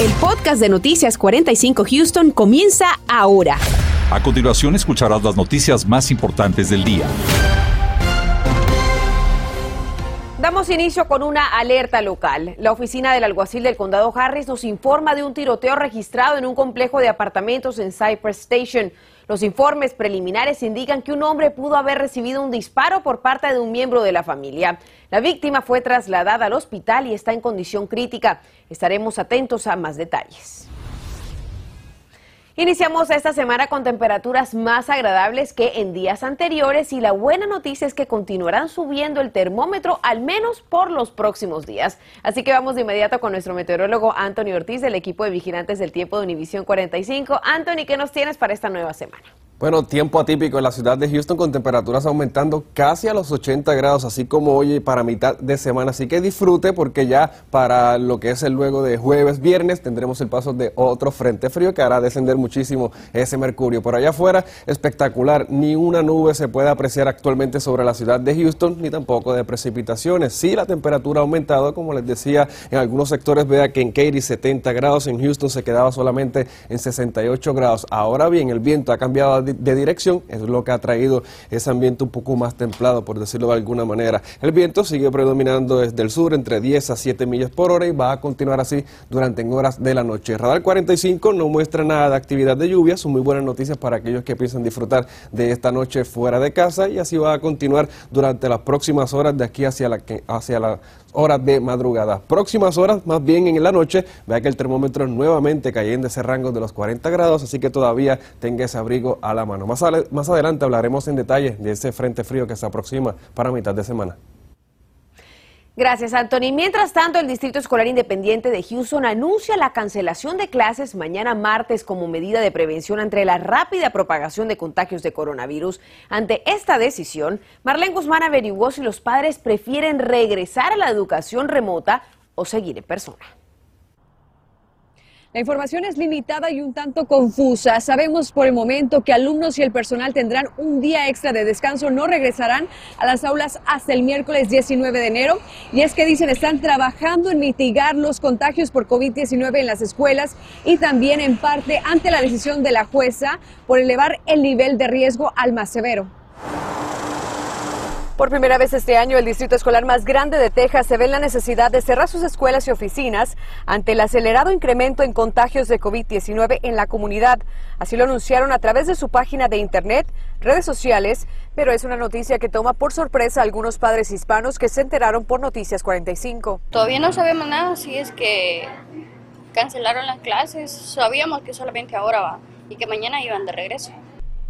El podcast de Noticias 45 Houston comienza ahora. A continuación escucharás las noticias más importantes del día. Damos inicio con una alerta local. La oficina del alguacil del condado Harris nos informa de un tiroteo registrado en un complejo de apartamentos en Cypress Station. Los informes preliminares indican que un hombre pudo haber recibido un disparo por parte de un miembro de la familia. La víctima fue trasladada al hospital y está en condición crítica. Estaremos atentos a más detalles. Iniciamos esta semana con temperaturas más agradables que en días anteriores y la buena noticia es que continuarán subiendo el termómetro al menos por los próximos días. Así que vamos de inmediato con nuestro meteorólogo Anthony Ortiz del equipo de vigilantes del tiempo de Univisión 45. Anthony, ¿qué nos tienes para esta nueva semana? Bueno, tiempo atípico en la ciudad de Houston con temperaturas aumentando casi a los 80 grados, así como hoy para mitad de semana. Así que disfrute porque ya para lo que es el luego de jueves, viernes, tendremos el paso de otro frente frío que hará descender muchísimo ese mercurio. Por allá afuera, espectacular. Ni una nube se puede apreciar actualmente sobre la ciudad de Houston, ni tampoco de precipitaciones. Sí, la temperatura ha aumentado, como les decía, en algunos sectores, vea que en Katy 70 grados, en Houston se quedaba solamente en 68 grados. Ahora bien, el viento ha cambiado de dirección, es lo que ha traído ese ambiente un poco más templado, por decirlo de alguna manera. El viento sigue predominando desde el sur entre 10 a 7 millas por hora y va a continuar así durante horas de la noche. Radar 45 no muestra nada de actividad de lluvia, son muy buenas noticias para aquellos que piensan disfrutar de esta noche fuera de casa y así va a continuar durante las próximas horas de aquí hacia la, hacia la horas de madrugada. Próximas horas, más bien en la noche, vea que el termómetro nuevamente cayendo ese rango de los 40 grados, así que todavía tenga ese abrigo a la mano. Más, más adelante hablaremos en detalle de ese frente frío que se aproxima para mitad de semana. Gracias, Anthony. Mientras tanto, el Distrito Escolar Independiente de Houston anuncia la cancelación de clases mañana martes como medida de prevención ante la rápida propagación de contagios de coronavirus. Ante esta decisión, Marlene Guzmán averiguó si los padres prefieren regresar a la educación remota o seguir en persona. La información es limitada y un tanto confusa. Sabemos por el momento que alumnos y el personal tendrán un día extra de descanso, no regresarán a las aulas hasta el miércoles 19 de enero. Y es que dicen están trabajando en mitigar los contagios por COVID-19 en las escuelas y también en parte ante la decisión de la jueza por elevar el nivel de riesgo al más severo. Por primera vez este año, el distrito escolar más grande de Texas se ve en la necesidad de cerrar sus escuelas y oficinas ante el acelerado incremento en contagios de COVID-19 en la comunidad. Así lo anunciaron a través de su página de internet, redes sociales, pero es una noticia que toma por sorpresa a algunos padres hispanos que se enteraron por Noticias 45. Todavía no sabemos nada si es que cancelaron las clases. Sabíamos que solamente ahora va y que mañana iban de regreso.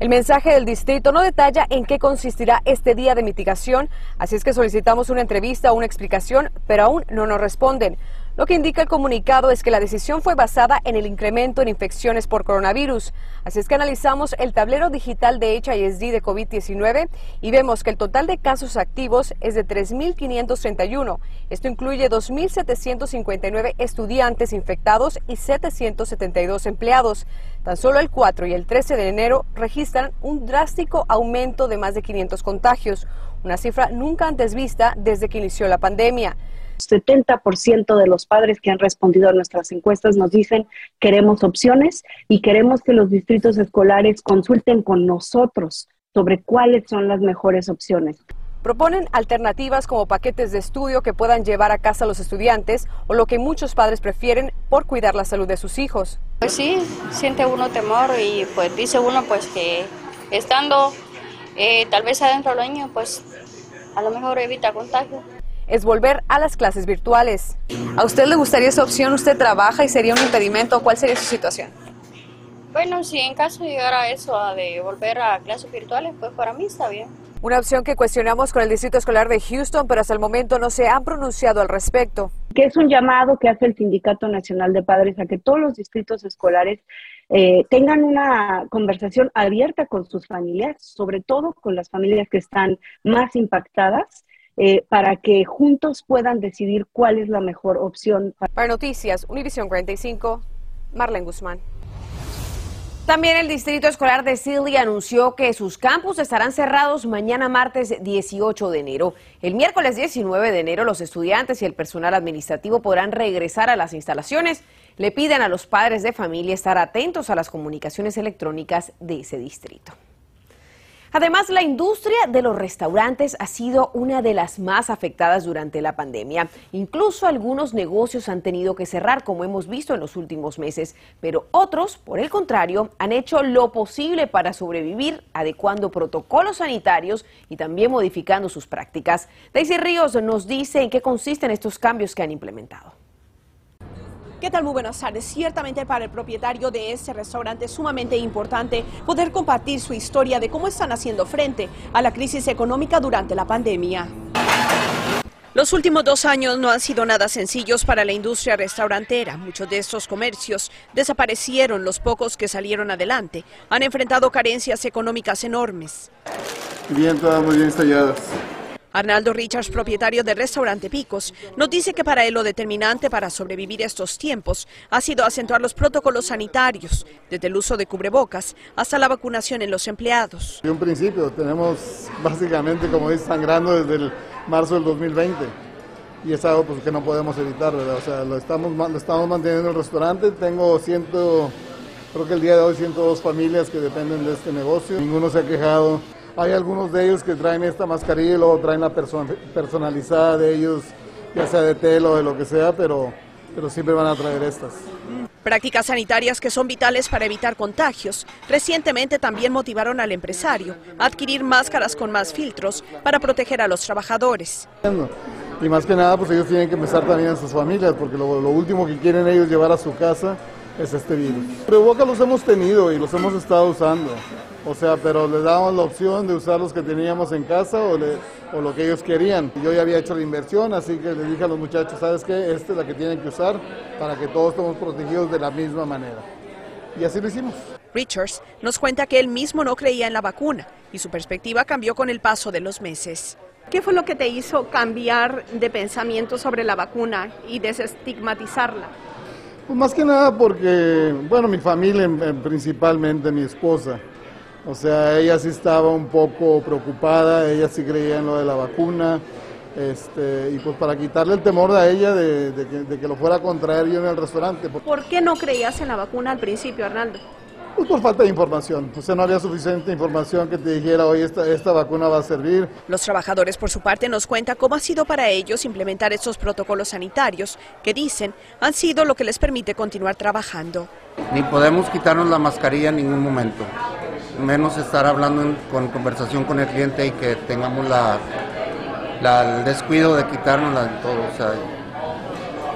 El mensaje del distrito no detalla en qué consistirá este día de mitigación, así es que solicitamos una entrevista o una explicación, pero aún no nos responden. Lo que indica el comunicado es que la decisión fue basada en el incremento en infecciones por coronavirus. Así es que analizamos el tablero digital de HISD de COVID-19 y vemos que el total de casos activos es de 3.531. Esto incluye 2.759 estudiantes infectados y 772 empleados. Tan solo el 4 y el 13 de enero registran un drástico aumento de más de 500 contagios, una cifra nunca antes vista desde que inició la pandemia. 70% de los padres que han respondido a nuestras encuestas nos dicen queremos opciones y queremos que los distritos escolares consulten con nosotros sobre cuáles son las mejores opciones. Proponen alternativas como paquetes de estudio que puedan llevar a casa a los estudiantes o lo que muchos padres prefieren por cuidar la salud de sus hijos. Pues sí, siente uno temor y pues dice uno pues que estando eh, tal vez adentro del niño pues a lo mejor evita contagio es volver a las clases virtuales. ¿A usted le gustaría esa opción? ¿Usted trabaja y sería un impedimento? ¿Cuál sería su situación? Bueno, si en caso llegara eso de volver a clases virtuales, pues para mí está bien. Una opción que cuestionamos con el Distrito Escolar de Houston, pero hasta el momento no se han pronunciado al respecto. Que es un llamado que hace el Sindicato Nacional de Padres a que todos los distritos escolares eh, tengan una conversación abierta con sus familias, sobre todo con las familias que están más impactadas eh, para que juntos puedan decidir cuál es la mejor opción. Para Noticias, Univisión 45, Marlene Guzmán. También el Distrito Escolar de Silly anunció que sus campus estarán cerrados mañana martes 18 de enero. El miércoles 19 de enero los estudiantes y el personal administrativo podrán regresar a las instalaciones. le piden a los padres de familia estar atentos a las comunicaciones electrónicas de ese distrito. Además, la industria de los restaurantes ha sido una de las más afectadas durante la pandemia. Incluso algunos negocios han tenido que cerrar, como hemos visto en los últimos meses, pero otros, por el contrario, han hecho lo posible para sobrevivir, adecuando protocolos sanitarios y también modificando sus prácticas. Daisy Ríos nos dice en qué consisten estos cambios que han implementado. ¿Qué tal? Muy buenas tardes. Ciertamente para el propietario de este restaurante es sumamente importante poder compartir su historia de cómo están haciendo frente a la crisis económica durante la pandemia. Los últimos dos años no han sido nada sencillos para la industria restaurantera. Muchos de estos comercios desaparecieron, los pocos que salieron adelante han enfrentado carencias económicas enormes. Bien, todas muy bien estalladas. Arnaldo Richards, propietario del restaurante Picos, nos dice que para él lo determinante para sobrevivir estos tiempos ha sido acentuar los protocolos sanitarios, desde el uso de cubrebocas hasta la vacunación en los empleados. De un principio tenemos básicamente, como dice, sangrando desde el marzo del 2020 y es algo pues, que no podemos evitar, O sea, lo estamos, lo estamos manteniendo en el restaurante. Tengo ciento, creo que el día de hoy 102 familias que dependen de este negocio. Ninguno se ha quejado hay algunos de ellos que traen esta mascarilla y luego traen la personalizada de ellos, ya sea de tela o de lo que sea, pero, pero siempre van a traer estas. Prácticas sanitarias que son vitales para evitar contagios. Recientemente también motivaron al empresario a adquirir máscaras con más filtros para proteger a los trabajadores. Y más que nada, pues ellos tienen que empezar también en sus familias, porque lo, lo último que quieren ellos llevar a su casa es este virus. Pero Boca los hemos tenido y los hemos estado usando. O sea, pero les damos la opción de usar los que teníamos en casa o, lo que ellos querían. Yo ya había hecho la inversión, así que les dije a los muchachos, ¿sabes qué? Esta es la que tienen que usar para que todos estemos protegidos de la misma manera. Y así lo hicimos. Richards nos cuenta que él mismo no creía en la vacuna y su perspectiva cambió con el paso de los meses. ¿Qué fue lo que te hizo cambiar de pensamiento sobre la vacuna y desestigmatizarla? Pues más que nada porque, bueno, mi familia, principalmente mi esposa, o sea, ella sí estaba un poco preocupada, ella sí creía en lo de la vacuna, este, y pues para quitarle el temor a ella de, que, de, que, lo fuera a contraer yo en el restaurante. ¿Por qué no creías en la vacuna al principio, Arnaldo? Pues por falta de información. O sea, no había suficiente información que te dijera, hoy esta, esta vacuna va a servir. Los trabajadores, por su parte, nos cuentan cómo ha sido para ellos implementar estos protocolos sanitarios que dicen han sido lo que les permite continuar trabajando. Ni podemos quitarnos la mascarilla en ningún momento, menos estar hablando con conversación con el cliente y que tengamos la, el descuido de quitárnosla en todo. O sea,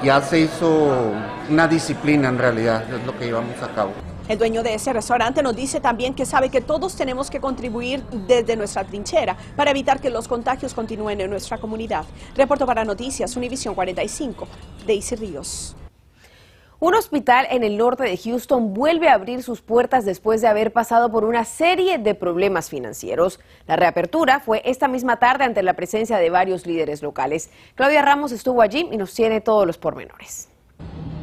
ya se hizo una disciplina en realidad, es lo que llevamos a cabo. El dueño de ese restaurante nos dice también que sabe que todos tenemos que contribuir desde nuestra trinchera para evitar que los contagios continúen en nuestra comunidad. Reporto para Noticias Univisión 45, Daisy Ríos. Un hospital en el norte de Houston vuelve a abrir sus puertas después de haber pasado por una serie de problemas financieros. La reapertura fue esta misma tarde ante la presencia de varios líderes locales. Claudia Ramos estuvo allí y nos tiene todos los pormenores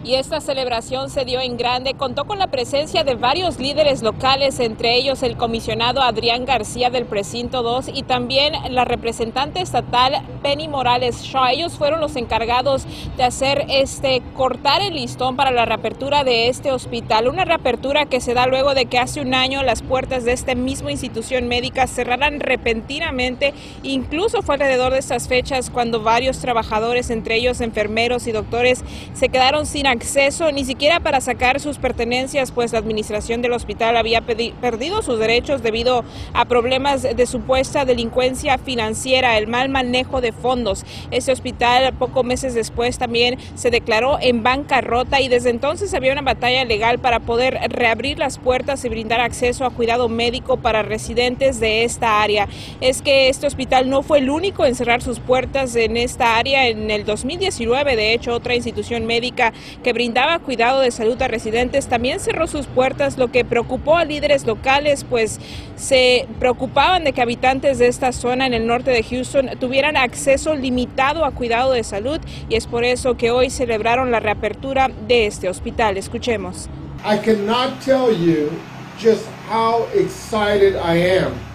y esta celebración se dio en grande. Contó con la presencia de varios líderes locales, entre ellos el comisionado Adrián García del Precinto 2 y también la representante estatal Penny Morales Shaw. Ellos fueron los encargados de hacer este cortar el listón para la reapertura de este hospital, una reapertura que se da luego de que hace un año las puertas de esta misma institución médica cerraran repentinamente. Incluso fue alrededor de estas fechas cuando varios trabajadores, entre ellos enfermeros y doctores, se quedaron sin acceso ni siquiera para sacar sus pertenencias, pues la administración del hospital había perdido sus derechos debido a problemas de supuesta delincuencia financiera, el mal manejo de fondos. Este hospital, pocos meses después, también se declaró en bancarrota y desde entonces había una batalla legal para poder reabrir las puertas y brindar acceso a cuidado médico para residentes de esta área. Es que este hospital no fue el único en cerrar sus puertas en esta área en el 2019. De hecho, otra institución médica que brindaba cuidado de salud a residentes, también cerró sus puertas, lo que preocupó a líderes locales, pues se preocupaban de que habitantes de esta zona en el norte de Houston tuvieran acceso limitado a cuidado de salud y es por eso que hoy celebraron la reapertura de este hospital. Escuchemos. I cannot tell you just how excited I am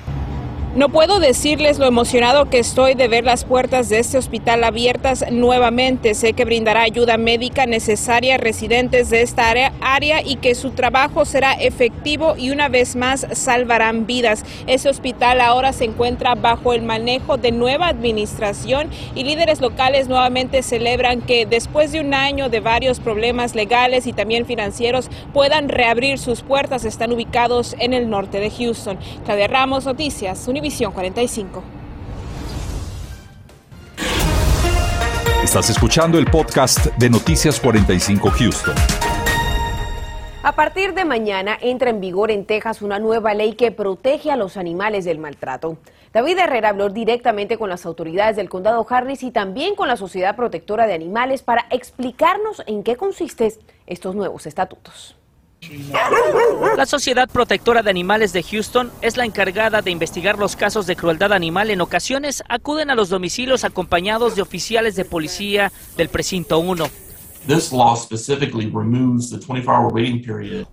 No puedo decirles lo emocionado que estoy de ver las puertas de este hospital abiertas nuevamente. Sé que brindará ayuda médica necesaria a residentes de esta área, y que su trabajo será efectivo y una vez más salvarán vidas. Este hospital ahora se encuentra bajo el manejo de nueva administración y líderes locales nuevamente celebran que después de un año de varios problemas legales y también financieros puedan reabrir sus puertas. Están ubicados en el norte de Houston. Claudia Ramos, Noticias, Visión 45. Estás escuchando el podcast de Noticias 45 Houston. A partir de mañana entra en vigor en Texas una nueva ley que protege a los animales del maltrato. David Herrera habló directamente con las autoridades del condado Harris y también con la Sociedad Protectora de Animales para explicarnos en qué consisten estos nuevos estatutos. La Sociedad Protectora de Animales de Houston es la encargada de investigar los casos de crueldad animal. En ocasiones acuden a los domicilios acompañados de oficiales de policía del precinto 1.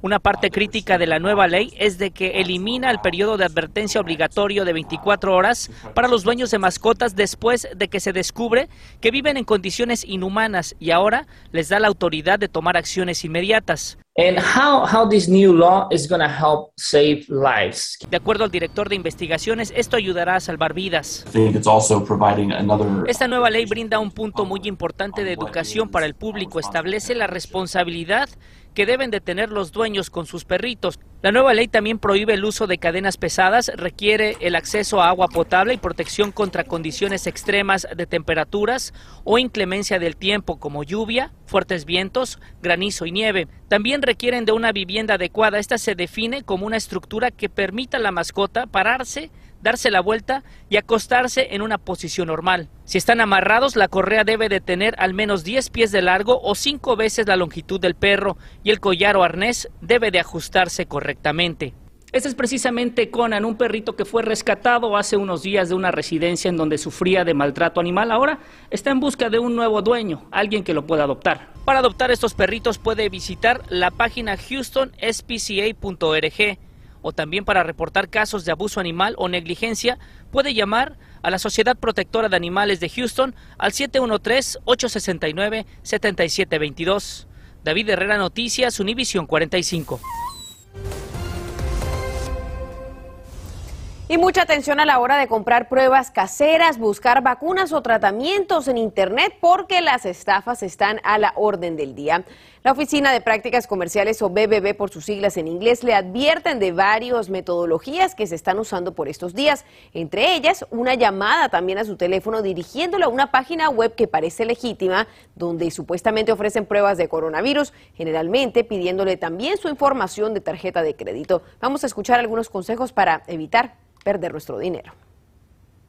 Una parte crítica de la nueva ley es de que elimina el periodo de advertencia obligatorio de 24 horas para los dueños de mascotas después de que se descubre que viven en condiciones inhumanas y ahora les da la autoridad de tomar acciones inmediatas. And how, how this new law is going to help save lives. De acuerdo al director de investigaciones, esto ayudará a salvar vidas. Esta nueva ley brinda un punto muy importante de educación para el público. Establece la responsabilidad que deben de tener los dueños con sus perritos. La nueva ley también prohíbe el uso de cadenas pesadas, requiere el acceso a agua potable y protección contra condiciones extremas de temperaturas o inclemencia del tiempo como lluvia, fuertes vientos, granizo y nieve. También requieren de una vivienda adecuada. Esta se define como una estructura que permita a la mascota pararse, darse la vuelta y acostarse en una posición normal. Si están amarrados, la correa debe de tener al menos 10 pies de largo o 5 veces la longitud del perro y el collar o arnés debe de ajustarse correctamente. Este es precisamente Conan, un perrito que fue rescatado hace unos días de una residencia en donde sufría de maltrato animal. Ahora está en busca de un nuevo dueño, alguien que lo pueda adoptar. Para adoptar estos perritos puede visitar la página houstonspca.org o también para reportar casos de abuso animal o negligencia, puede llamar a la Sociedad Protectora de Animales de Houston al 713-869-7722. David Herrera Noticias, Univisión 45. Y mucha atención a la hora de comprar pruebas caseras, buscar vacunas o tratamientos en Internet porque las estafas están a la orden del día. La Oficina de Prácticas Comerciales o BBB por sus siglas en inglés le advierten de varias metodologías que se están usando por estos días, entre ellas una llamada también a su teléfono dirigiéndolo a una página web que parece legítima, donde supuestamente ofrecen pruebas de coronavirus, generalmente pidiéndole también su información de tarjeta de crédito. Vamos a escuchar algunos consejos para evitar perder nuestro dinero.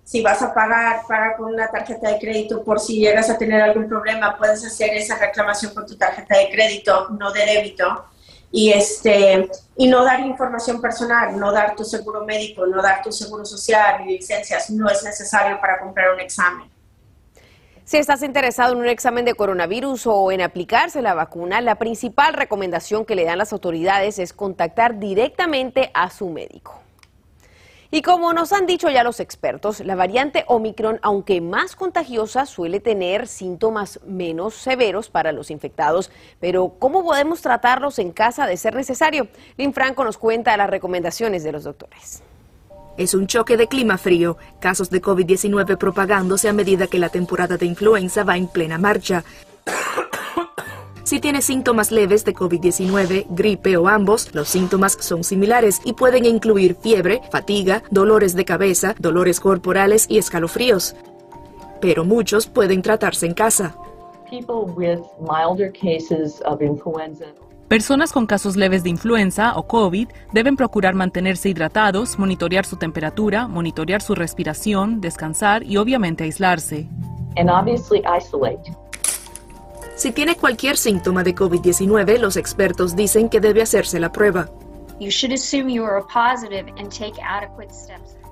Si vas a pagar, paga con una tarjeta de crédito por si llegas a tener algún problema, puedes hacer esa reclamación con tu tarjeta de crédito, no de débito. Y, este, y no dar información personal, no dar tu seguro médico, no dar tu seguro social ni licencias, no es necesario para comprar un examen. Si estás interesado en un examen de coronavirus o en aplicarse la vacuna, la principal recomendación que le dan las autoridades es contactar directamente a su médico. Y como nos han dicho ya los expertos, la variante Omicron, aunque más contagiosa, suele tener síntomas menos severos para los infectados. Pero, ¿cómo podemos tratarlos en casa de ser necesario? Lynn Franco nos cuenta las recomendaciones de los doctores. Es un choque de clima frío, casos de COVID-19 propagándose a medida que la temporada de influenza va en plena marcha. Si tiene síntomas leves de COVID-19, gripe o ambos, los síntomas son similares y pueden incluir fiebre, fatiga, dolores de cabeza, dolores corporales y escalofríos. Pero muchos pueden tratarse en casa. Personas con casos leves de influenza o COVID deben procurar mantenerse hidratados, monitorear su temperatura, monitorear su respiración, descansar y obviamente aislarse. Si tiene cualquier síntoma de COVID-19, los expertos dicen que debe hacerse la prueba.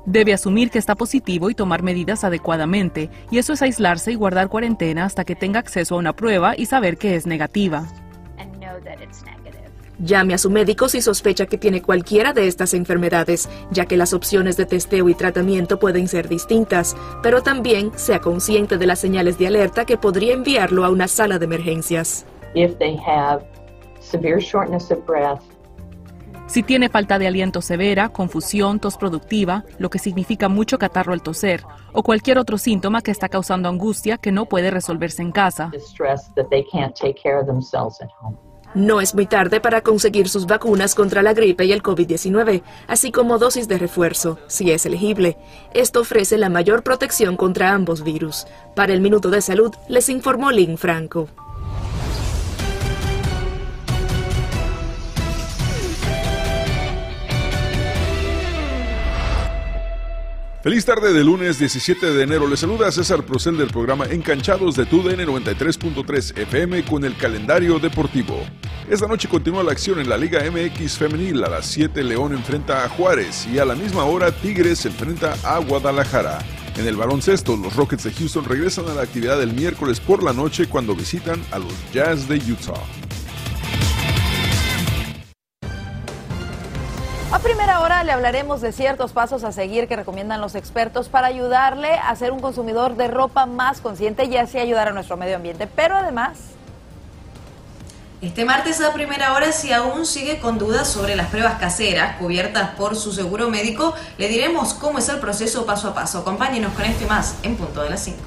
Debe asumir que está positivo y tomar medidas adecuadamente, y eso es aislarse y guardar cuarentena hasta que tenga acceso a una prueba y saber que es negativa. Llame a su médico si sospecha que tiene cualquiera de estas enfermedades, ya que las opciones de testeo y tratamiento pueden ser distintas, pero también sea consciente de las señales de alerta que podría enviarlo a una sala de emergencias. Si tiene falta de aliento severa, confusión, tos productiva, lo que significa mucho catarro al toser, o cualquier otro síntoma que está causando angustia que no puede resolverse en casa. No es muy tarde para conseguir sus vacunas contra la gripe y el COVID-19, así como dosis de refuerzo, si es elegible. Esto ofrece la mayor protección contra ambos virus. Para el Minuto de Salud, les informó Lynn Franco. Feliz tarde de lunes 17 de enero. Le saluda César Procel del programa Encanchados de TUDN 93.3 FM con el calendario deportivo. Esta noche continúa la acción en la Liga MX Femenil. A las 7 León enfrenta a Juárez y a la misma hora Tigres enfrenta a Guadalajara. En el baloncesto, los Rockets de Houston regresan a la actividad del miércoles por la noche cuando visitan a los Jazz de Utah. A primera hora le hablaremos de ciertos pasos a seguir que recomiendan los expertos para ayudarle a ser un consumidor de ropa más consciente y así ayudar a nuestro medio ambiente. Pero además... Este martes a primera hora, si aún sigue con dudas sobre las pruebas caseras cubiertas por su seguro médico, le diremos cómo es el proceso paso a paso. Acompáñenos con esto y más en punto de las 5.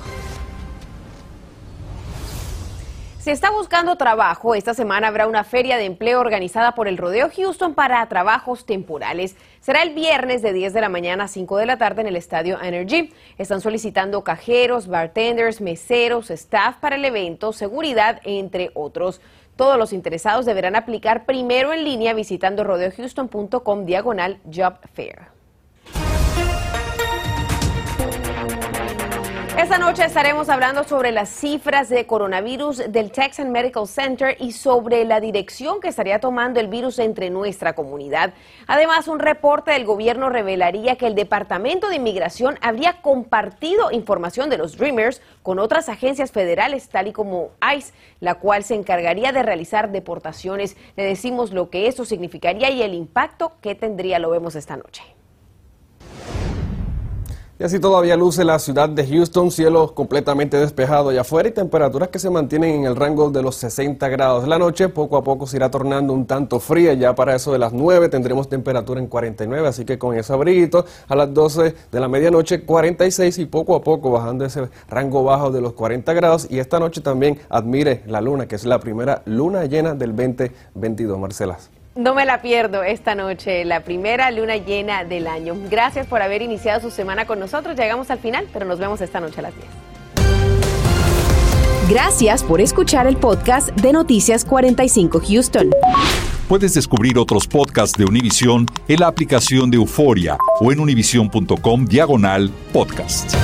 Si está buscando trabajo, esta semana habrá una feria de empleo organizada por el Rodeo Houston para trabajos temporales. Será el viernes de 10 de la mañana a 5 de la tarde en el estadio Energy. Están solicitando cajeros, bartenders, meseros, staff para el evento, seguridad, entre otros. Todos los interesados deberán aplicar primero en línea visitando rodeohouston.com diagonal job fair. Esta noche estaremos hablando sobre las cifras de coronavirus del Texan Medical Center y sobre la dirección que estaría tomando el virus entre nuestra comunidad. Además, un reporte del gobierno revelaría que el Departamento de Inmigración habría compartido información de los Dreamers con otras agencias federales, tal y como ICE, la cual se encargaría de realizar deportaciones. Le decimos lo que eso significaría y el impacto que tendría. Lo vemos esta noche. Y así todavía luce la ciudad de Houston, cielo completamente despejado allá afuera y temperaturas que se mantienen en el rango de los 60 grados. La noche poco a poco se irá tornando un tanto fría, ya para eso de las 9 tendremos temperatura en 49, así que con ese abriguito a las 12 de la medianoche 46 y poco a poco bajando ese rango bajo de los 40 grados. Y esta noche también admire la luna, que es la primera luna llena del 2022, Marcela. No me la pierdo esta noche, la primera luna llena del año. Gracias por haber iniciado su semana con nosotros. Llegamos al final, pero nos vemos esta noche a las 10. Gracias por escuchar el podcast de Noticias 45 Houston. Puedes descubrir otros podcasts de Univision en la aplicación de Euforia o en univision.com diagonal podcast.